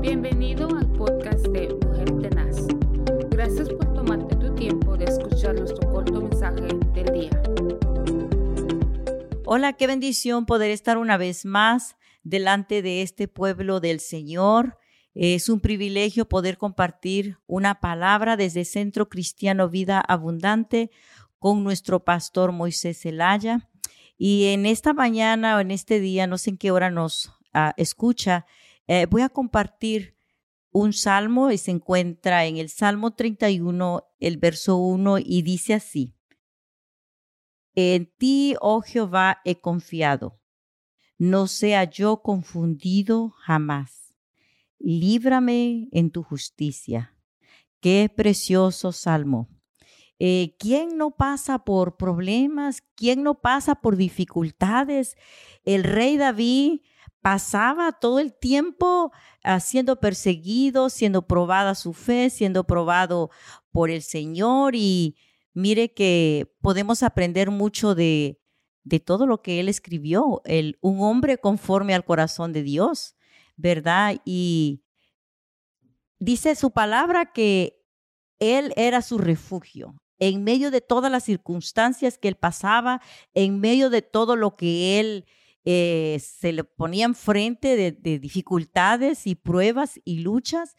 Bienvenido al podcast de Mujer Tenaz. Gracias por tomarte tu tiempo de escuchar nuestro corto mensaje del día. Hola, qué bendición poder estar una vez más delante de este pueblo del Señor. Es un privilegio poder compartir una palabra desde Centro Cristiano Vida Abundante con nuestro pastor Moisés Zelaya. Y en esta mañana o en este día, no sé en qué hora nos ah, escucha, eh, voy a compartir un salmo y se encuentra en el Salmo 31, el verso 1, y dice así, En ti, oh Jehová, he confiado, no sea yo confundido jamás. Líbrame en tu justicia. Qué precioso salmo. Eh, ¿Quién no pasa por problemas? ¿Quién no pasa por dificultades? El rey David pasaba todo el tiempo ah, siendo perseguido, siendo probada su fe, siendo probado por el Señor y mire que podemos aprender mucho de, de todo lo que él escribió, el, un hombre conforme al corazón de Dios, ¿verdad? Y dice su palabra que él era su refugio en medio de todas las circunstancias que él pasaba, en medio de todo lo que él eh, se le ponía enfrente de, de dificultades y pruebas y luchas,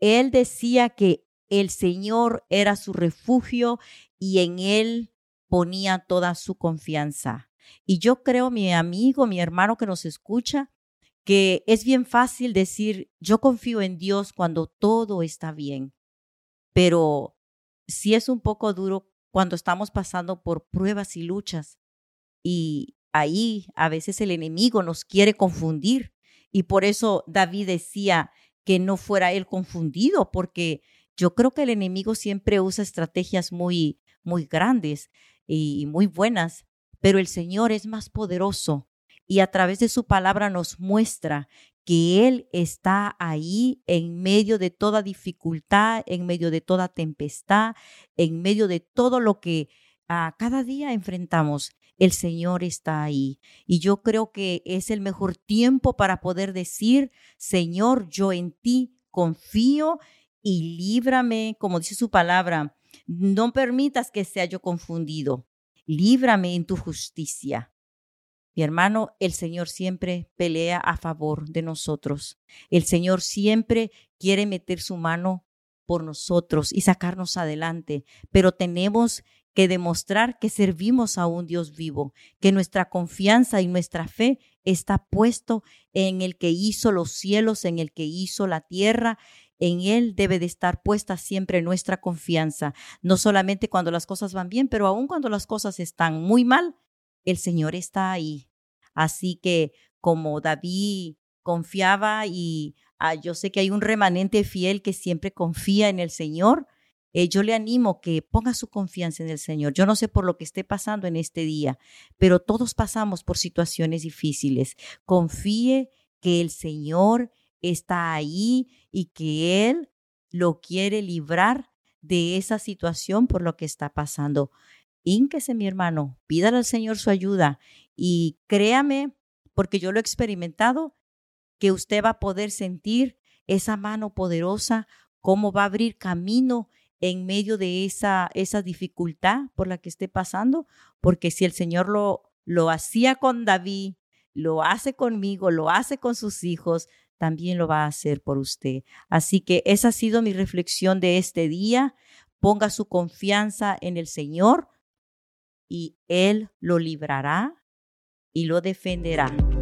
él decía que el Señor era su refugio y en él ponía toda su confianza. Y yo creo, mi amigo, mi hermano que nos escucha, que es bien fácil decir, yo confío en Dios cuando todo está bien, pero sí es un poco duro cuando estamos pasando por pruebas y luchas. Y ahí a veces el enemigo nos quiere confundir. Y por eso David decía que no fuera él confundido, porque yo creo que el enemigo siempre usa estrategias muy, muy grandes y muy buenas, pero el Señor es más poderoso y a través de su palabra nos muestra que Él está ahí en medio de toda dificultad, en medio de toda tempestad, en medio de todo lo que a ah, cada día enfrentamos. El Señor está ahí. Y yo creo que es el mejor tiempo para poder decir, Señor, yo en ti confío y líbrame, como dice su palabra, no permitas que sea yo confundido. Líbrame en tu justicia. Mi hermano, el Señor siempre pelea a favor de nosotros. El Señor siempre quiere meter su mano por nosotros y sacarnos adelante, pero tenemos que demostrar que servimos a un Dios vivo, que nuestra confianza y nuestra fe está puesto en el que hizo los cielos, en el que hizo la tierra, en Él debe de estar puesta siempre nuestra confianza, no solamente cuando las cosas van bien, pero aún cuando las cosas están muy mal, el Señor está ahí. Así que como David confiaba y ah, yo sé que hay un remanente fiel que siempre confía en el Señor, eh, yo le animo que ponga su confianza en el Señor. Yo no sé por lo que esté pasando en este día, pero todos pasamos por situaciones difíciles. Confíe que el Señor está ahí y que Él lo quiere librar de esa situación por lo que está pasando. Ínquese, mi hermano, pídale al Señor su ayuda y créame, porque yo lo he experimentado, que usted va a poder sentir esa mano poderosa, cómo va a abrir camino en medio de esa, esa dificultad por la que esté pasando, porque si el Señor lo, lo hacía con David, lo hace conmigo, lo hace con sus hijos, también lo va a hacer por usted. Así que esa ha sido mi reflexión de este día. Ponga su confianza en el Señor y Él lo librará y lo defenderá.